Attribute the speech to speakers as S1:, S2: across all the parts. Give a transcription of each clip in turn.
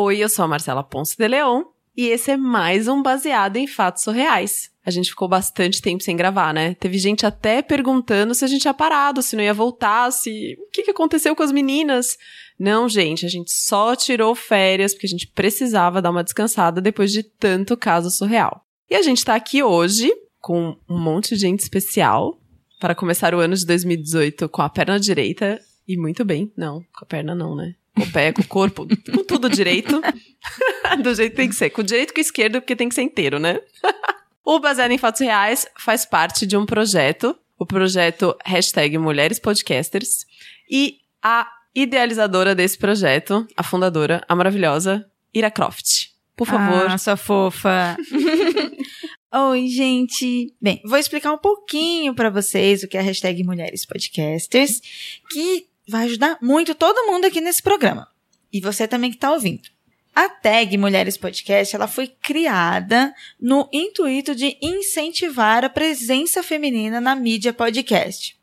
S1: Oi, eu sou a Marcela Ponce de Leon e esse é mais um baseado em fatos surreais. A gente ficou bastante tempo sem gravar, né? Teve gente até perguntando se a gente ia parado, se não ia voltar, se o que, que aconteceu com as meninas. Não, gente, a gente só tirou férias porque a gente precisava dar uma descansada depois de tanto caso surreal. E a gente tá aqui hoje com um monte de gente especial para começar o ano de 2018 com a perna direita e muito bem. Não, com a perna não, né? Com o pé, com o corpo, com tudo direito. Do jeito que tem que ser. Com o direito e com o esquerdo, porque tem que ser inteiro, né? o Baseado em Fatos Reais faz parte de um projeto, o projeto hashtag Mulheres Podcasters. E a idealizadora desse projeto, a fundadora, a maravilhosa Ira Croft. Por favor.
S2: Ah, sua fofa. Oi, gente. Bem, vou explicar um pouquinho para vocês o que é a hashtag Mulheres Podcasters, que vai ajudar muito todo mundo aqui nesse programa. E você também que tá ouvindo. A tag Mulheres Podcast, ela foi criada no intuito de incentivar a presença feminina na mídia podcast.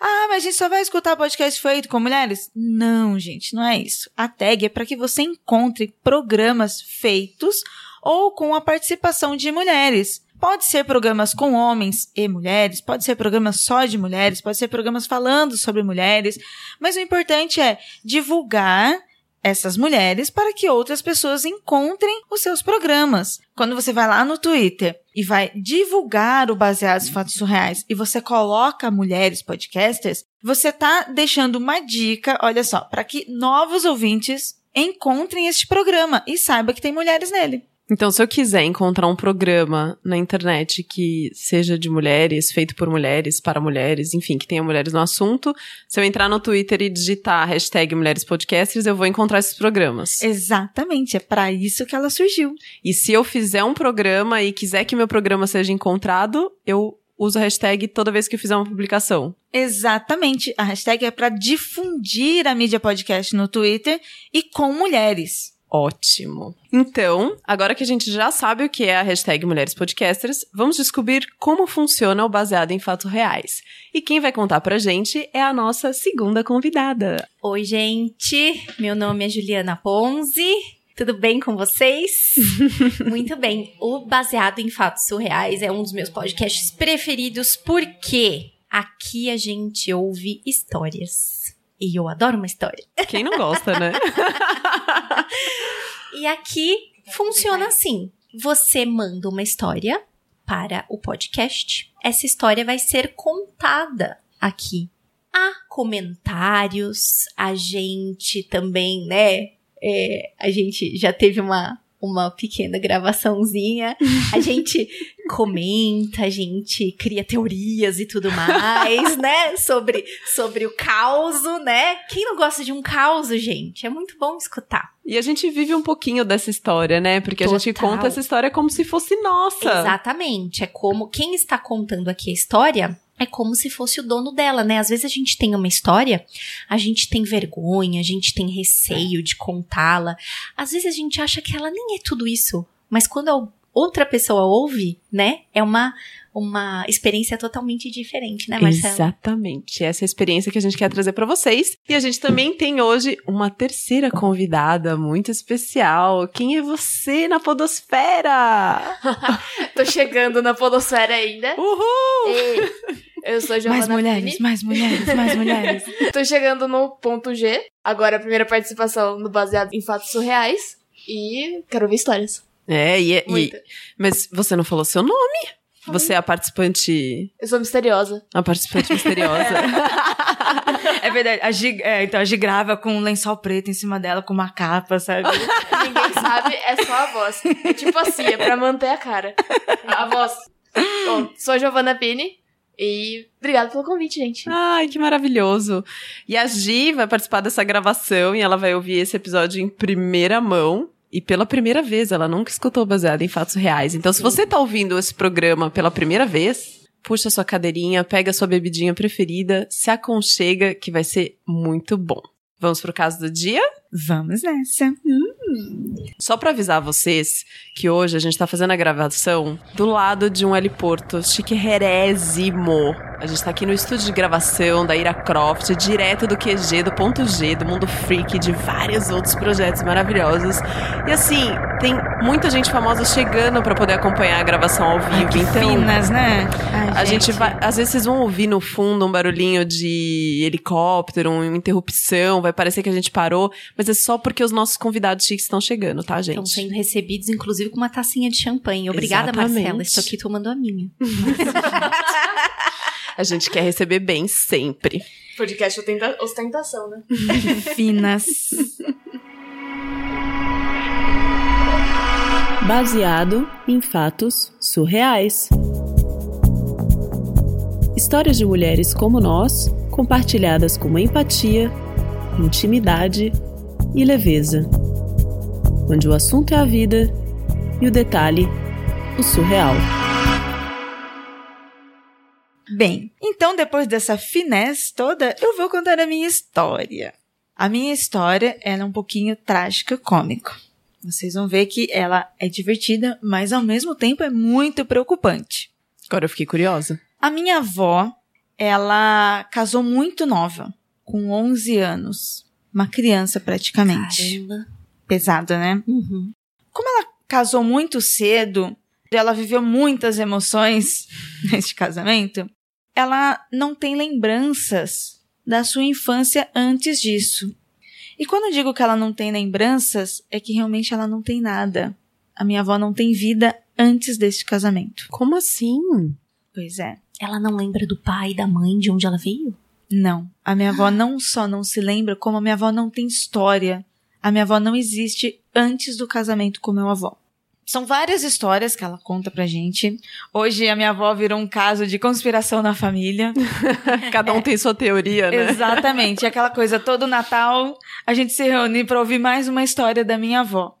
S2: Ah, mas a gente só vai escutar podcast feito com mulheres? Não, gente, não é isso. A tag é para que você encontre programas feitos ou com a participação de mulheres. Pode ser programas com homens e mulheres, pode ser programas só de mulheres, pode ser programas falando sobre mulheres, mas o importante é divulgar essas mulheres para que outras pessoas encontrem os seus programas. Quando você vai lá no Twitter e vai divulgar o Baseados em Fatos Surreais e você coloca mulheres podcasters, você está deixando uma dica, olha só, para que novos ouvintes encontrem este programa e saiba que tem mulheres nele.
S1: Então, se eu quiser encontrar um programa na internet que seja de mulheres, feito por mulheres, para mulheres, enfim, que tenha mulheres no assunto, se eu entrar no Twitter e digitar hashtag Mulheres Podcasters, eu vou encontrar esses programas.
S2: Exatamente, é para isso que ela surgiu.
S1: E se eu fizer um programa e quiser que meu programa seja encontrado, eu uso a hashtag toda vez que eu fizer uma publicação.
S2: Exatamente. A hashtag é para difundir a mídia podcast no Twitter e com mulheres.
S1: Ótimo. Então, agora que a gente já sabe o que é a hashtag Mulheres Podcasters, vamos descobrir como funciona o baseado em fatos reais. E quem vai contar pra gente é a nossa segunda convidada.
S3: Oi, gente. Meu nome é Juliana Ponzi. Tudo bem com vocês? Muito bem. O Baseado em Fatos Surreais é um dos meus podcasts preferidos porque aqui a gente ouve histórias. E eu adoro uma história.
S1: Quem não gosta, né?
S3: e aqui funciona assim: você manda uma história para o podcast. Essa história vai ser contada aqui. Há comentários, a gente também, né? É, a gente já teve uma, uma pequena gravaçãozinha. A gente comenta, a gente cria teorias e tudo mais, né? Sobre, sobre o caos, né? Quem não gosta de um caos, gente? É muito bom escutar.
S1: E a gente vive um pouquinho dessa história, né? Porque Total. a gente conta essa história como se fosse nossa.
S3: Exatamente. É como quem está contando aqui a história é como se fosse o dono dela, né? Às vezes a gente tem uma história, a gente tem vergonha, a gente tem receio de contá-la. Às vezes a gente acha que ela nem é tudo isso. Mas quando outra pessoa ouve, né? É uma uma experiência totalmente diferente, né, Marcelo?
S1: Exatamente. Essa é a experiência que a gente quer trazer para vocês. E a gente também tem hoje uma terceira convidada muito especial. Quem é você na podosfera?
S4: Tô chegando na podosfera ainda.
S1: Uhul!
S4: E eu sou Giovana
S2: Mais mulheres,
S4: Pini.
S2: mais mulheres, mais mulheres.
S4: Tô chegando no ponto G. Agora a primeira participação no Baseado em Fatos Surreais. E quero ouvir histórias.
S1: É, e, e
S4: Muita.
S1: mas você não falou seu nome? Você é a participante.
S4: Eu sou misteriosa.
S1: A participante misteriosa.
S2: É verdade. A Gi, é, então a Gi grava com um lençol preto em cima dela, com uma capa, sabe?
S4: Ninguém sabe, é só a voz. É tipo assim, é pra manter a cara. A voz. Bom, sou a Giovanna Pini. E obrigada pelo convite, gente.
S1: Ai, que maravilhoso. E a Gi vai participar dessa gravação e ela vai ouvir esse episódio em primeira mão. E pela primeira vez, ela nunca escutou baseado em fatos reais. Então, se você tá ouvindo esse programa pela primeira vez, puxa sua cadeirinha, pega sua bebidinha preferida, se aconchega, que vai ser muito bom. Vamos pro caso do dia?
S2: Vamos nessa.
S1: Só pra avisar vocês que hoje a gente tá fazendo a gravação do lado de um heliporto chiquerésimo. A gente tá aqui no estúdio de gravação da Ira Croft, direto do QG, do ponto G, do Mundo Freak, de vários outros projetos maravilhosos. E assim, tem muita gente famosa chegando pra poder acompanhar a gravação ao vivo.
S2: que
S1: então,
S2: finas, né? Ai,
S1: a gente vai. Às vezes vocês vão ouvir no fundo um barulhinho de helicóptero, uma interrupção, vai parecer que a gente parou, mas é só porque os nossos convidados chiques estão chegando, tá, gente?
S3: Estão sendo recebidos, inclusive, com uma tacinha de champanhe. Obrigada,
S1: Exatamente.
S3: Marcela. Estou aqui tomando a minha.
S1: A gente quer receber bem sempre.
S4: Podcast ostenta- ostentação, né?
S2: Finas.
S1: Baseado em fatos surreais. Histórias de mulheres como nós, compartilhadas com empatia, intimidade e leveza. Onde o assunto é a vida e o detalhe, o surreal.
S2: Bem, então depois dessa finesse toda, eu vou contar a minha história. A minha história ela é um pouquinho trágica cômico. Vocês vão ver que ela é divertida, mas ao mesmo tempo é muito preocupante.
S1: Agora eu fiquei curiosa.
S2: A minha avó, ela casou muito nova, com 11 anos. Uma criança praticamente.
S3: Caramba.
S2: Pesada, né?
S3: Uhum.
S2: casou muito cedo, ela viveu muitas emoções neste casamento, ela não tem lembranças da sua infância antes disso. E quando eu digo que ela não tem lembranças, é que realmente ela não tem nada. A minha avó não tem vida antes deste casamento.
S1: Como assim?
S2: Pois é.
S3: Ela não lembra do pai e da mãe de onde ela veio?
S2: Não. A minha avó não só não se lembra, como a minha avó não tem história. A minha avó não existe antes do casamento com meu avô. São várias histórias que ela conta pra gente. Hoje a minha avó virou um caso de conspiração na família.
S1: Cada um tem sua teoria, né?
S2: Exatamente. Aquela coisa, todo Natal a gente se reúne pra ouvir mais uma história da minha avó.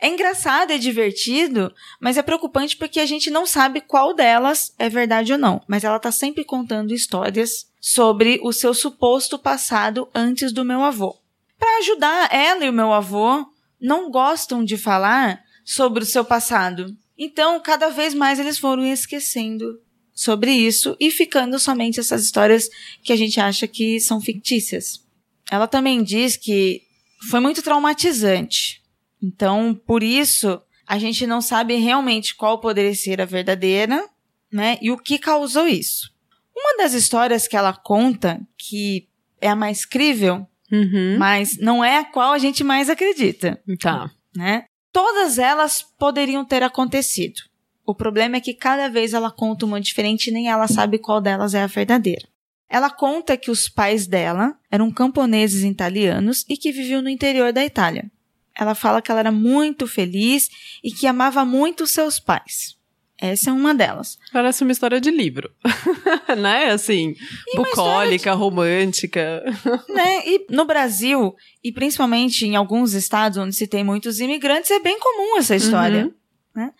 S2: É engraçado, é divertido, mas é preocupante porque a gente não sabe qual delas é verdade ou não. Mas ela tá sempre contando histórias sobre o seu suposto passado antes do meu avô. Para ajudar, ela e o meu avô não gostam de falar sobre o seu passado. Então, cada vez mais eles foram esquecendo sobre isso e ficando somente essas histórias que a gente acha que são fictícias. Ela também diz que foi muito traumatizante. Então, por isso, a gente não sabe realmente qual poderia ser a verdadeira, né? E o que causou isso. Uma das histórias que ela conta, que é a mais crível,
S1: Uhum.
S2: mas não é a qual a gente mais acredita,
S1: Tá.
S2: né? Todas elas poderiam ter acontecido. O problema é que cada vez ela conta uma diferente e nem ela sabe qual delas é a verdadeira. Ela conta que os pais dela eram camponeses italianos e que viviam no interior da Itália. Ela fala que ela era muito feliz e que amava muito seus pais. Essa é uma delas.
S1: Parece uma história de livro. né? Assim,
S2: uma
S1: bucólica, romântica.
S2: né? E no Brasil, e principalmente em alguns estados onde se tem muitos imigrantes, é bem comum essa história.
S1: Uhum.
S2: né?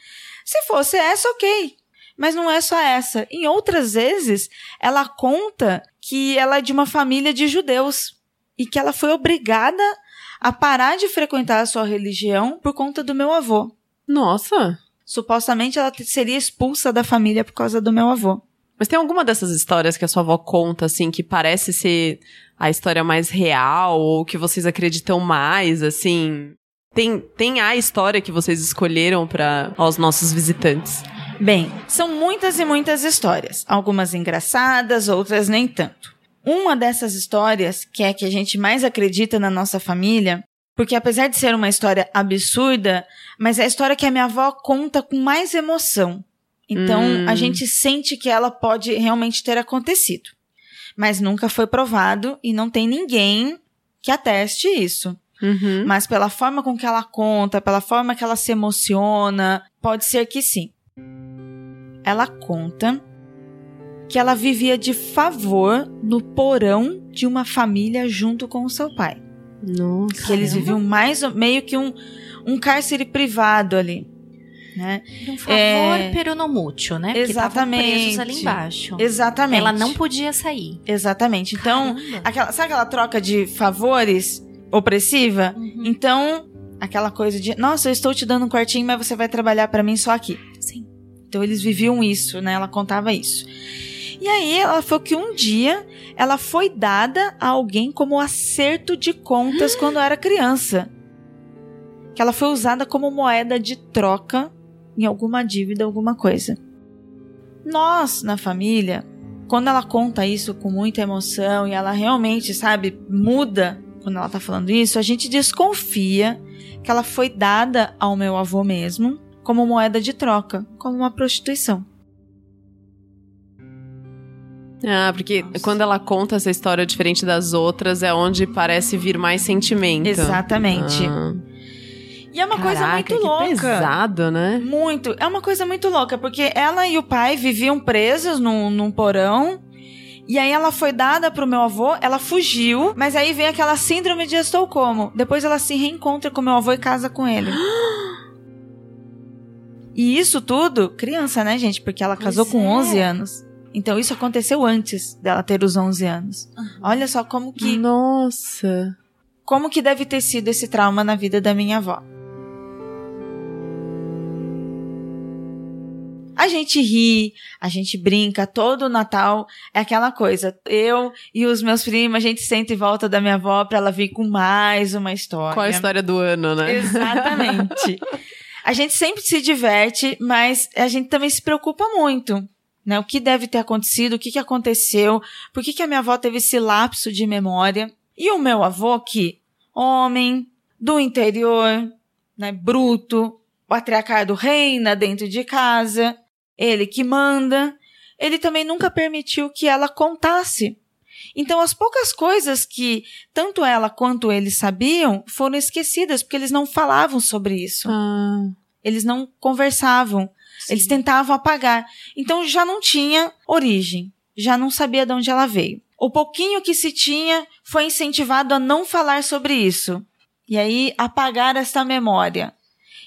S2: Se fosse essa, ok. Mas não é só essa. Em outras vezes, ela conta que ela é de uma família de judeus e que ela foi obrigada a parar de frequentar a sua religião por conta do meu avô.
S1: Nossa.
S2: Supostamente ela seria expulsa da família por causa do meu avô.
S1: Mas tem alguma dessas histórias que a sua avó conta, assim, que parece ser a história mais real, ou que vocês acreditam mais, assim? Tem, tem a história que vocês escolheram para aos nossos visitantes.
S2: Bem, são muitas e muitas histórias, algumas engraçadas, outras nem tanto. Uma dessas histórias, que é a que a gente mais acredita na nossa família, porque apesar de ser uma história absurda, mas é a história que a minha avó conta com mais emoção. Então,
S1: Hum.
S2: a gente sente que ela pode realmente ter acontecido. Mas nunca foi provado e não tem ninguém que ateste isso.
S1: Uhum.
S2: Mas pela forma com que ela conta, pela forma que ela se emociona, pode ser que sim. Ela conta que ela vivia de favor no porão de uma família junto com o seu pai.
S1: Nossa.
S2: Que eles viviam mais meio que um, um cárcere privado ali. Né?
S3: Um favor
S2: É.
S3: peronomútil, né? Porque estavam presos
S2: Exatamente.
S3: ali embaixo.
S2: Exatamente.
S3: Ela não podia sair.
S2: Exatamente. Então, aquela, sabe aquela troca de favores? opressiva. Então, aquela coisa de, nossa, eu estou te dando um quartinho, mas você vai trabalhar para mim só aqui.
S3: Sim.
S2: Então eles viviam isso, né? Ela contava isso. E aí ela falou que um dia ela foi dada a alguém como acerto de contas quando era criança. Que ela foi usada como moeda de troca em alguma dívida, alguma coisa. Nós, na família, quando ela conta isso com muita emoção e ela realmente, sabe, muda quando ela tá falando isso, a gente desconfia que ela foi dada ao meu avô mesmo como moeda de troca, como uma prostituição.
S1: Ah, porque quando ela conta essa história diferente das outras, é onde parece vir mais sentimento.
S2: Exatamente.
S1: Ah.
S2: E é uma coisa
S1: Caraca,
S2: muito
S1: que
S2: louca.
S1: pesado, né?
S2: Muito. É uma coisa muito louca, porque ela e o pai viviam presos num, num porão. E aí ela foi dada pro meu avô, ela fugiu, mas aí vem aquela síndrome de Estocolmo. Depois ela se reencontra com meu avô e casa com ele. E isso tudo, criança, né, gente? Porque ela casou
S3: Pois
S2: com
S3: é.
S2: 11 anos. Então isso aconteceu antes dela ter os 11 anos. Olha só como que
S1: Nossa.
S2: como que deve ter sido esse trauma na vida da minha avó. A gente ri, a gente brinca, todo o Natal é aquela coisa. Eu e os meus primos, a gente senta em volta da minha avó pra ela vir com mais uma história.
S1: Qual a história do ano, né?
S2: Exatamente. a gente sempre se diverte, mas a gente também se preocupa muito. Né? O que deve ter acontecido, o que, que aconteceu, por que, que a minha avó teve esse lapso de memória. E o meu avô, que homem, do interior, né, bruto, patriarcado reina dentro de casa, ele que manda, ele também nunca permitiu que ela contasse. Então, as poucas coisas que tanto ela quanto ele sabiam foram esquecidas, porque eles não falavam sobre isso.
S1: Ah.
S2: Eles não conversavam. Eles tentavam apagar. Então, já não tinha origem. Já não sabia de onde ela veio. O pouquinho que se tinha foi incentivado a não falar sobre isso. E aí, apagar essa memória.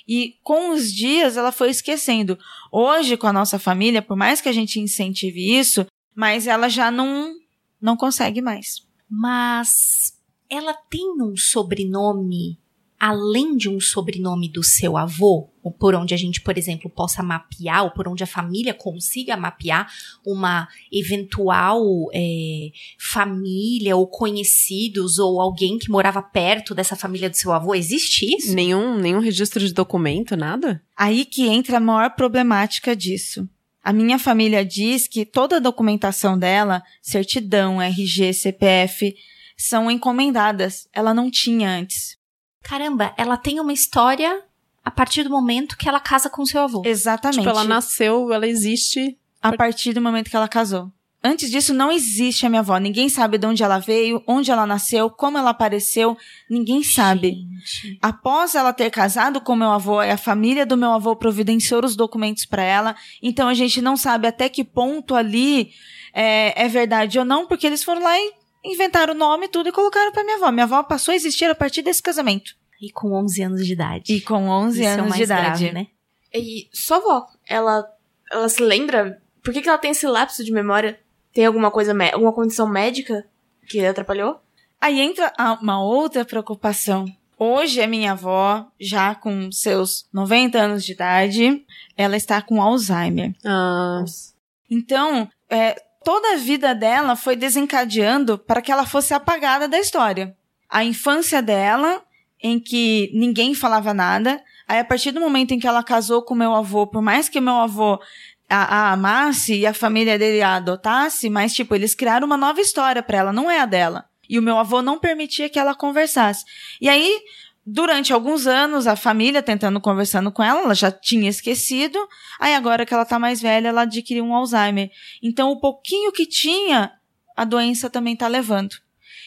S2: E com os dias ela foi esquecendo. Hoje, com a nossa família, por mais que a gente incentive isso, mas ela já não, não consegue mais.
S3: Mas ela tem um sobrenome além de um sobrenome do seu avô, ou por onde a gente, por exemplo, possa mapear, ou por onde a família consiga mapear uma eventual é, família, ou conhecidos, ou alguém que morava perto dessa família do seu avô? Existe isso?
S1: Nenhum, nenhum registro de documento, nada?
S2: Aí que entra a maior problemática disso. A minha família diz que toda a documentação dela, certidão, RG, CPF, são encomendadas. Ela não tinha antes.
S3: Caramba, ela tem uma história a partir do momento que ela casa com seu avô.
S2: Exatamente.
S1: Tipo, ela nasceu, ela existe.
S2: A partir do momento que ela casou. Antes disso, não existe a minha avó. Ninguém sabe de onde ela veio, onde ela nasceu, como ela apareceu. Ninguém sabe.
S3: Gente.
S2: Após ela ter casado com meu avô, a família do meu avô providenciou os documentos para ela. Então a gente não sabe até que ponto ali é, é verdade ou não, porque eles foram lá e inventaram o nome e tudo e colocaram para minha avó. Minha avó passou a existir a partir desse casamento.
S3: E com 11 anos de idade.
S2: E com 11
S3: Isso é o
S2: anos
S3: mais
S2: de idade.
S3: grave, né?
S4: E sua avó, ela, ela se lembra? Por que, que ela tem esse lapso de memória? Tem alguma coisa, alguma condição médica que atrapalhou?
S2: Aí entra uma outra preocupação. Hoje a minha avó, já com seus 90 anos de idade, ela está com Alzheimer.
S1: Ah,
S2: Então, é, toda a vida dela foi desencadeando para que ela fosse apagada da história. A infância dela, em que ninguém falava nada, aí a partir do momento em que ela casou com meu avô, por mais que meu avô a, a amasse e a família dele a adotasse, mas tipo, eles criaram uma nova história para ela, não é a dela. E o meu avô não permitia que ela conversasse. E aí, durante alguns anos, a família tentando conversando com ela, ela já tinha esquecido. Aí agora que ela tá mais velha, ela adquiriu um Alzheimer. Então, o pouquinho que tinha, a doença também tá levando.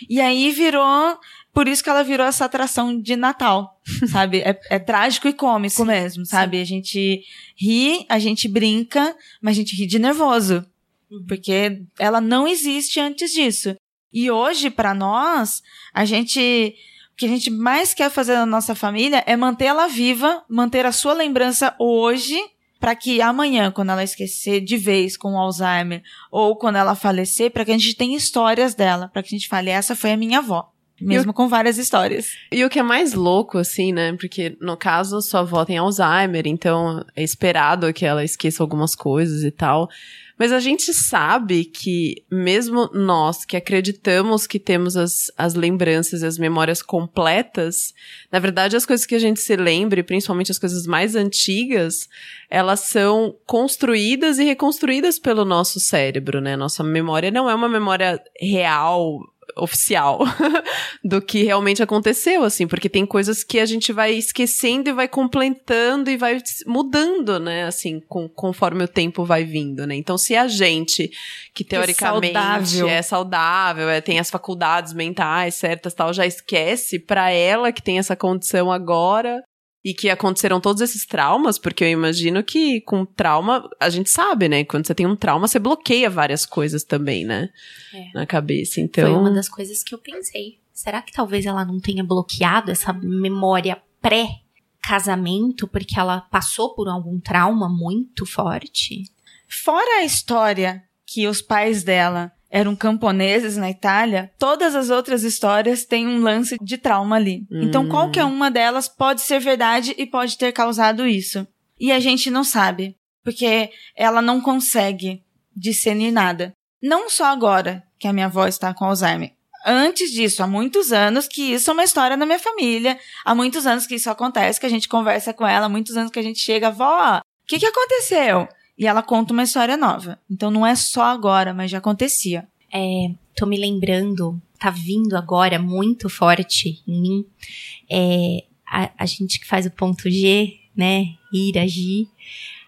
S2: E aí virou, por isso que ela virou essa atração de Natal, sabe? É, é trágico e cômico mesmo, sabe? A gente ri, a gente brinca, mas a gente ri de nervoso. Porque ela não existe antes disso. E hoje, pra nós, a gente. O que a gente mais quer fazer na nossa família é manter ela viva, manter a sua lembrança hoje, para que amanhã, quando ela esquecer de vez com o Alzheimer, ou quando ela falecer, para que a gente tenha histórias dela, para que a gente fale, essa foi a minha avó. Mesmo com várias histórias.
S1: E o que é mais louco, assim, né? Porque no caso, sua avó tem Alzheimer, então é esperado que ela esqueça algumas coisas e tal. Mas a gente sabe que, mesmo nós que acreditamos que temos as, as lembranças e as memórias completas, na verdade, as coisas que a gente se lembra, principalmente as coisas mais antigas, elas são construídas e reconstruídas pelo nosso cérebro, né? Nossa memória não é uma memória real, oficial do que realmente aconteceu, assim, porque tem coisas que a gente vai esquecendo e vai completando e vai mudando, né, assim, com, conforme o tempo vai vindo, né? Então, se a gente, que teoricamente
S2: é saudável,
S1: é saudável é, tem as faculdades mentais certas tal, já esquece, para ela que tem essa condição agora, e que aconteceram todos esses traumas, porque eu imagino que com trauma, a gente sabe, né? Quando você tem um trauma, você bloqueia várias coisas também, né? É. Na cabeça. Então.
S3: Foi uma das coisas que eu pensei. Será que talvez ela não tenha bloqueado essa memória pré-casamento, porque ela passou por algum trauma muito forte?
S2: Fora a história que os pais dela eram camponeses na Itália, todas as outras histórias têm um lance de trauma ali. Hum. Então, qualquer uma delas pode ser verdade e pode ter causado isso. E a gente não sabe, porque ela não consegue discernir nada. Não só agora que a minha avó está com Alzheimer. Antes disso, há muitos anos que isso é uma história na minha família. Há muitos anos que isso acontece, que a gente conversa com ela, há muitos anos que a gente chega, vó, o que, que aconteceu? E ela conta uma história nova. Então não é só agora, mas já acontecia.
S3: É, tô me lembrando, tá vindo agora muito forte em mim. É, a, a gente que faz o ponto G, né? Ir, agir.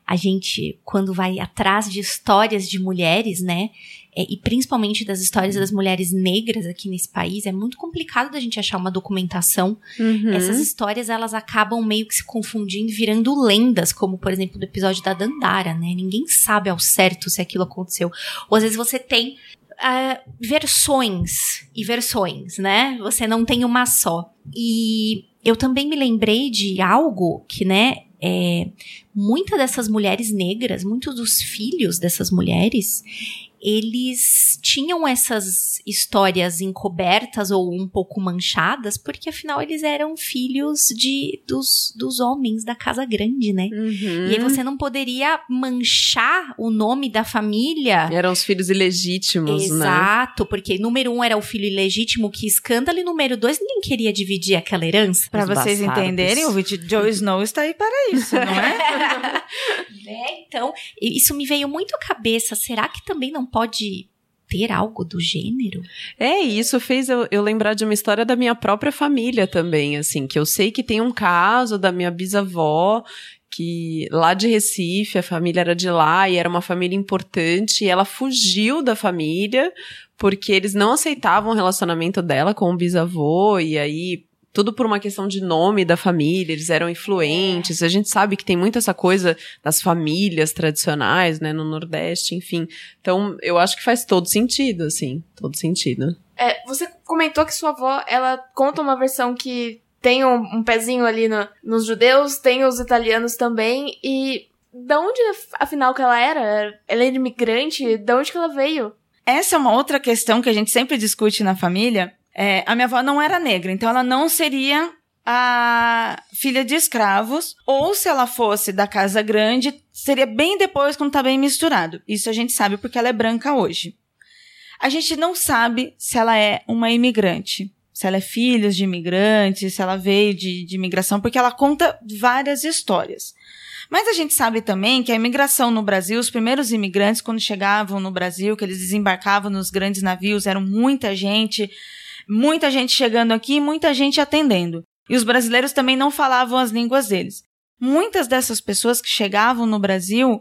S3: A gente, quando vai atrás de histórias de mulheres, né? É, e principalmente das histórias das mulheres negras aqui nesse país, é muito complicado da gente achar uma documentação. Uhum. Essas histórias, elas acabam meio que se confundindo, virando lendas, como, por exemplo, do episódio da Dandara, né? Ninguém sabe ao certo se aquilo aconteceu. Ou às vezes você tem uh, versões e versões, né? Você não tem uma só. E eu também me lembrei de algo que, né, é, muitas dessas mulheres negras, muitos dos filhos dessas mulheres, eles tinham essas histórias encobertas ou um pouco manchadas, porque afinal eles eram filhos de dos, dos homens da casa grande, né? Uhum. E aí você não poderia manchar o nome da família.
S1: Eram os filhos ilegítimos,
S3: Exato, né? Exato, porque número um era o filho ilegítimo, que escândalo, e número dois, ninguém queria dividir aquela herança.
S2: Para vocês bastardos. entenderem, o Joe Snow está aí para isso, não é?
S3: é? Então, isso me veio muito à cabeça. Será que também não pode ter algo do gênero?
S1: É, isso fez eu, eu, lembrar de uma história da minha própria família também, assim, que eu sei que tem um caso da minha bisavó que lá de Recife, a família era de lá e era uma família importante, e ela fugiu da família porque eles não aceitavam o relacionamento dela com o bisavô, e aí tudo por uma questão de nome da família, eles eram influentes. A gente sabe que tem muito essa coisa das famílias tradicionais, né, no Nordeste, enfim. Então, eu acho que faz todo sentido, assim, todo sentido.
S4: É, você comentou que sua avó, ela conta uma versão que tem um, um pezinho ali no, nos judeus, tem os italianos também, e da onde, afinal, que ela era? Ela é imigrante? Da onde que ela veio?
S2: Essa é uma outra questão que a gente sempre discute na família, é, a minha avó não era negra, então ela não seria a filha de escravos, ou se ela fosse da casa grande, seria bem depois quando tá bem misturado. Isso a gente sabe porque ela é branca hoje. A gente não sabe se ela é uma imigrante, se ela é filha de imigrantes, se ela veio de, de imigração, porque ela conta várias histórias. Mas a gente sabe também que a imigração no Brasil, os primeiros imigrantes, quando chegavam no Brasil, que eles desembarcavam nos grandes navios, eram muita gente, muita gente chegando aqui e muita gente atendendo. E os brasileiros também não falavam as línguas deles. Muitas dessas pessoas que chegavam no Brasil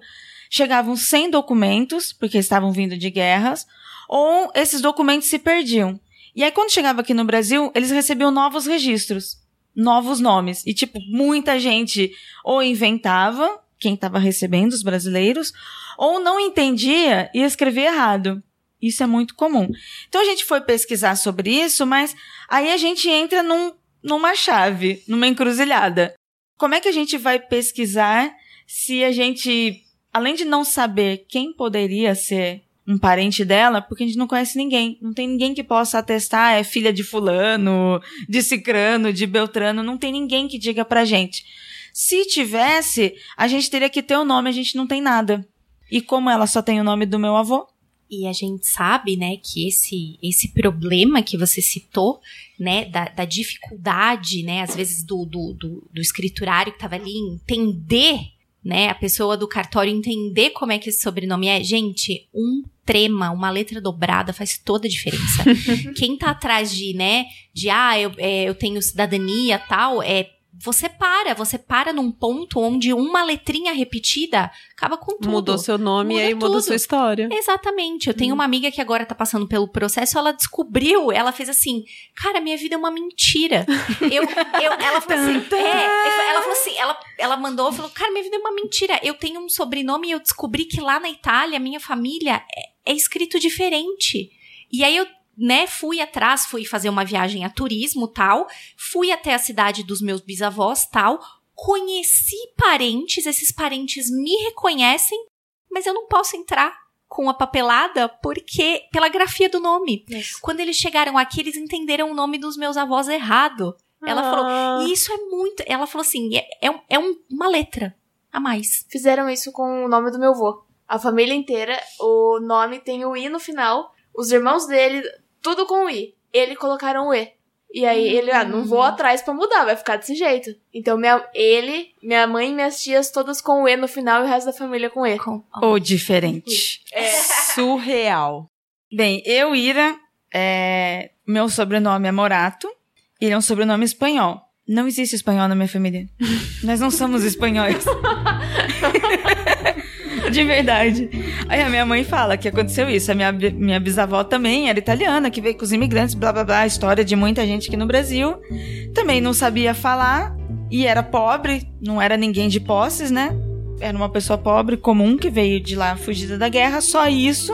S2: chegavam sem documentos, porque estavam vindo de guerras, ou esses documentos se perdiam. E aí, quando chegava aqui no Brasil, eles recebiam novos registros, novos nomes. E, tipo, muita gente ou inventava quem estava recebendo, os brasileiros, ou não entendia e escrevia errado. Isso é muito comum. Então a gente foi pesquisar sobre isso, mas aí a gente entra num, numa chave, numa encruzilhada. Como é que a gente vai pesquisar se a gente, além de não saber quem poderia ser um parente dela, porque a gente não conhece ninguém. Não tem ninguém que possa atestar, é filha de fulano, de cicrano, de beltrano, não tem ninguém que diga pra gente. Se tivesse, a gente teria que ter o nome, a gente não tem nada. E como ela só tem o nome do meu avô,
S3: E a gente sabe, né, que esse, esse problema que você citou, né, da, da dificuldade, né, às vezes do, do, do, do escriturário que tava ali, entender, né, a pessoa do cartório entender como é que esse sobrenome é. Gente, um trema, uma letra dobrada faz toda a diferença. Quem tá atrás de, né, de, ah, eu, é, eu tenho cidadania tal, é. Você para, você para num ponto onde uma letrinha repetida acaba com tudo.
S1: Mudou seu nome e aí mudou sua história.
S3: Exatamente. Eu tenho uma amiga que agora tá passando pelo processo, ela descobriu, ela fez assim, cara, minha vida é uma mentira. Eu, eu ela falou assim, é, ela falou assim, ela, ela mandou, falou, cara, minha vida é uma mentira. Eu tenho um sobrenome e eu descobri que lá na Itália, minha família é, é escrito diferente. E aí eu, né, fui atrás, fui fazer uma viagem a turismo, tal, fui até a cidade dos meus bisavós, tal, conheci parentes, esses parentes me reconhecem, mas eu não posso entrar com a papelada porque pela grafia do nome. Quando eles chegaram aqui, eles entenderam o nome dos meus avós errado. Ela
S1: Ah.
S3: falou, e isso é muito. Ela falou assim: é, é, um- é um- uma letra a mais.
S4: Fizeram isso com o nome do meu avô. A família inteira, o nome tem o I no final. Os irmãos dele, tudo com I. Ele colocaram o E. E aí ele, ah, não vou atrás pra mudar, vai ficar desse jeito. Então minha, ele, minha mãe e minhas tias todas com o E no final e o resto da família com E.
S3: Com-
S2: ou diferente.
S4: É.
S1: Surreal.
S2: Bem, eu, Ira, é, meu sobrenome é Morato. Ele é um sobrenome espanhol. Não existe espanhol na minha família. Nós não somos espanhóis. De verdade. Aí a minha mãe fala que aconteceu isso. A minha, minha bisavó também era italiana, que veio com os imigrantes, blá blá blá. História de muita gente aqui no Brasil. Também não sabia falar e era pobre, não era ninguém de posses, né? Era uma pessoa pobre, comum, que veio de lá fugida da guerra. Só isso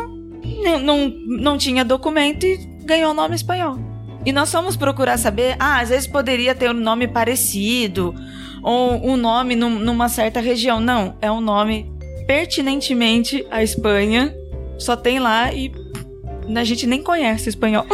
S2: não, não, não tinha documento e ganhou o nome espanhol. E nós fomos procurar saber, ah, às vezes poderia ter um nome parecido, ou um nome num- numa certa região. Não, é um nome pertinentemente à Espanha, só tem lá e a gente nem conhece espanhol.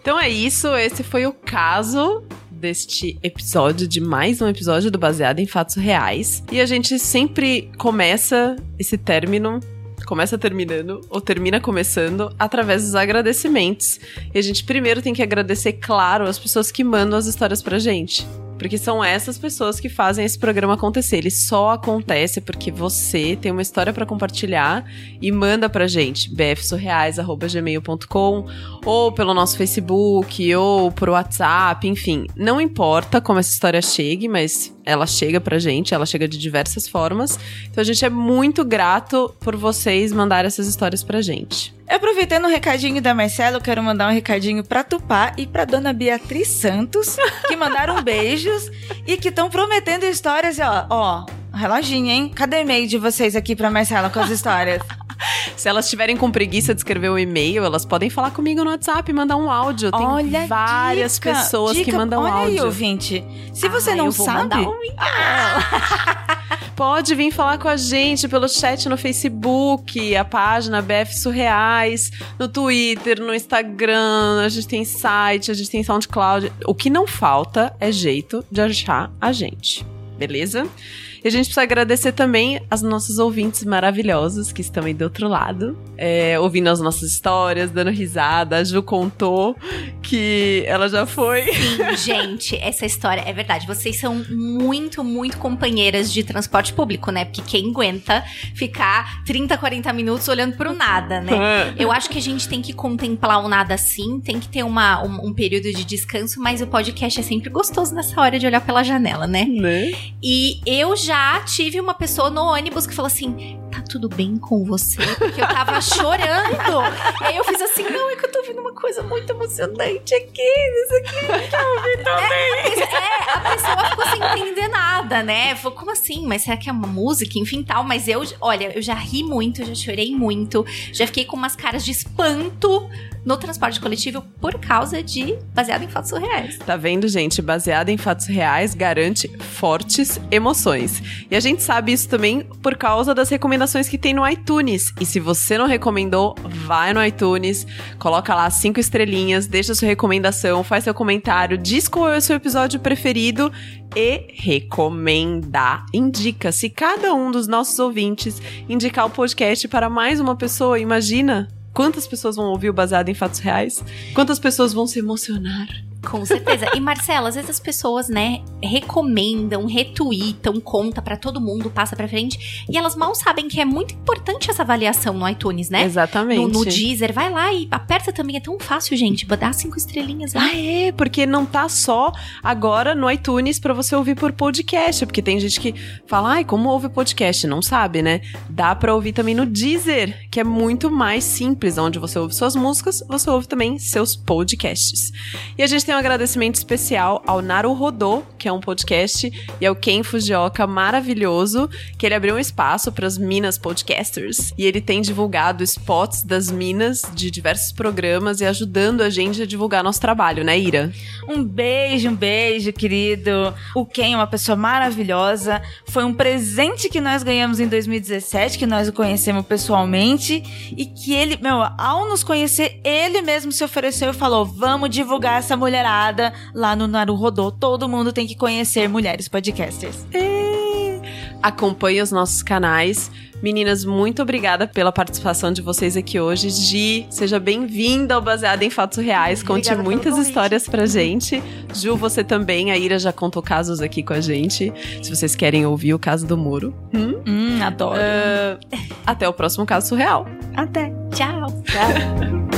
S1: Então é isso, esse foi o caso deste episódio, de mais um episódio do Baseado em Fatos Reais. E a gente sempre começa esse término, começa terminando, ou termina começando, através dos agradecimentos. E a gente primeiro tem que agradecer, claro, as pessoas que mandam as histórias pra gente. Porque são essas pessoas que fazem esse programa acontecer. Ele só acontece porque você tem uma história pra compartilhar e manda pra gente, bfsurreais.gmail.com ou pelo nosso Facebook, ou por WhatsApp, enfim. Não importa como essa história chegue, mas ela chega pra gente, ela chega de diversas formas. Então a gente é muito grato por vocês mandarem essas histórias pra gente.
S2: Aproveitando o recadinho da Marcela, eu quero mandar um recadinho pra Tupá e pra dona Beatriz Santos, que mandaram beijos e que estão prometendo histórias. Ó, ó, reloginho, hein? Cadê e-mail de vocês aqui pra Marcela com as histórias?
S1: Se elas estiverem com preguiça de escrever o e-mail, elas podem falar comigo no WhatsApp, mandar um áudio. Tem
S2: Olha,
S1: várias
S2: dica,
S1: pessoas que
S2: dica,
S1: mandam
S2: olha
S1: áudio.
S2: Aí, ouvinte. Se você
S3: Ah,
S2: não
S3: eu vou
S2: sabe,
S3: um
S1: Pode vir falar com a gente pelo chat no Facebook, a página BF Surreais, no Twitter, no Instagram, a gente tem site, a gente tem SoundCloud. O que não falta é jeito de achar a gente, beleza? E a gente precisa agradecer também as nossas ouvintes maravilhosos que estão aí do outro lado, é, ouvindo as nossas histórias, dando risada. A Ju contou que ela já foi.
S3: Gente, essa história é verdade. Vocês são muito, muito companheiras de transporte público, né? Porque quem aguenta ficar 30, 40 minutos olhando pro nada, né? Eu acho que a gente tem que contemplar o nada assim, tem que ter uma, um, um período de descanso, mas o podcast é sempre gostoso nessa hora de olhar pela janela, né?
S1: né?
S3: E eu já tive uma pessoa no ônibus que falou assim: tá tudo bem com você? Porque eu tava chorando. e aí eu fiz assim: não, é que eu tô ouvindo uma coisa muito emocionante aqui, isso aqui. Quer ouvir também? É, a pessoa ficou sem entender nada, né? Falou, como assim? Mas será que é uma música? Enfim, tal. Mas eu, olha, eu já ri muito, já chorei muito, já fiquei com umas caras de espanto no transporte coletivo por causa de baseado em fatos reais.
S1: Tá vendo, gente? Baseado em fatos reais garante fortes emoções. E a gente sabe isso também por causa das recomendações que tem no iTunes. E se você não recomendou, vai no iTunes, coloca lá cinco estrelinhas, deixa sua recomendação, faz seu comentário, diz qual é o seu episódio preferido e recomenda. Indica. Se cada um dos nossos ouvintes indicar o podcast para mais uma pessoa, imagina quantas pessoas vão ouvir o baseado em fatos reais? Quantas pessoas vão se emocionar?
S3: Com certeza. E Marcela, às vezes as pessoas, né, recomendam, retweetam, conta para todo mundo, passa para frente, e elas mal sabem que é muito importante essa avaliação no iTunes, né?
S1: Exatamente.
S3: No, no Deezer, vai lá e aperta também, é tão fácil, gente, dá cinco estrelinhas lá.
S1: Ah, é, porque não tá só agora no iTunes para você ouvir por podcast, porque tem gente que fala, ai, como ouve podcast? Não sabe, né? Dá para ouvir também no Deezer, que é muito mais simples, onde você ouve suas músicas, você ouve também seus podcasts. E a gente tem um agradecimento especial ao Naru Rodô, que é um podcast, e ao Ken Fujioka, maravilhoso, que ele abriu um espaço para as Minas Podcasters. E ele tem divulgado spots das Minas de diversos programas e ajudando a gente a divulgar nosso trabalho, né, Ira?
S2: Um beijo, um beijo, querido. O Ken é uma pessoa maravilhosa. Foi um presente que nós ganhamos em 2017, que nós o conhecemos pessoalmente. E que ele, meu, ao nos conhecer, ele mesmo se ofereceu e falou: vamos divulgar essa mulher mulherada lá no Naruhodô. Todo mundo tem que conhecer mulheres podcasters.
S1: É. Acompanhe os nossos canais. Meninas, muito obrigada pela participação de vocês aqui hoje. Gi, seja bem-vinda ao Baseado em Fatos Reais. Conte obrigada muitas histórias pra gente. Ju, você também. A Ira já contou casos aqui com a gente. Se vocês querem ouvir o caso do muro.
S2: Hum, hum adoro.
S1: Uh, até o próximo caso surreal.
S2: Até.
S3: Tchau.
S1: Tchau.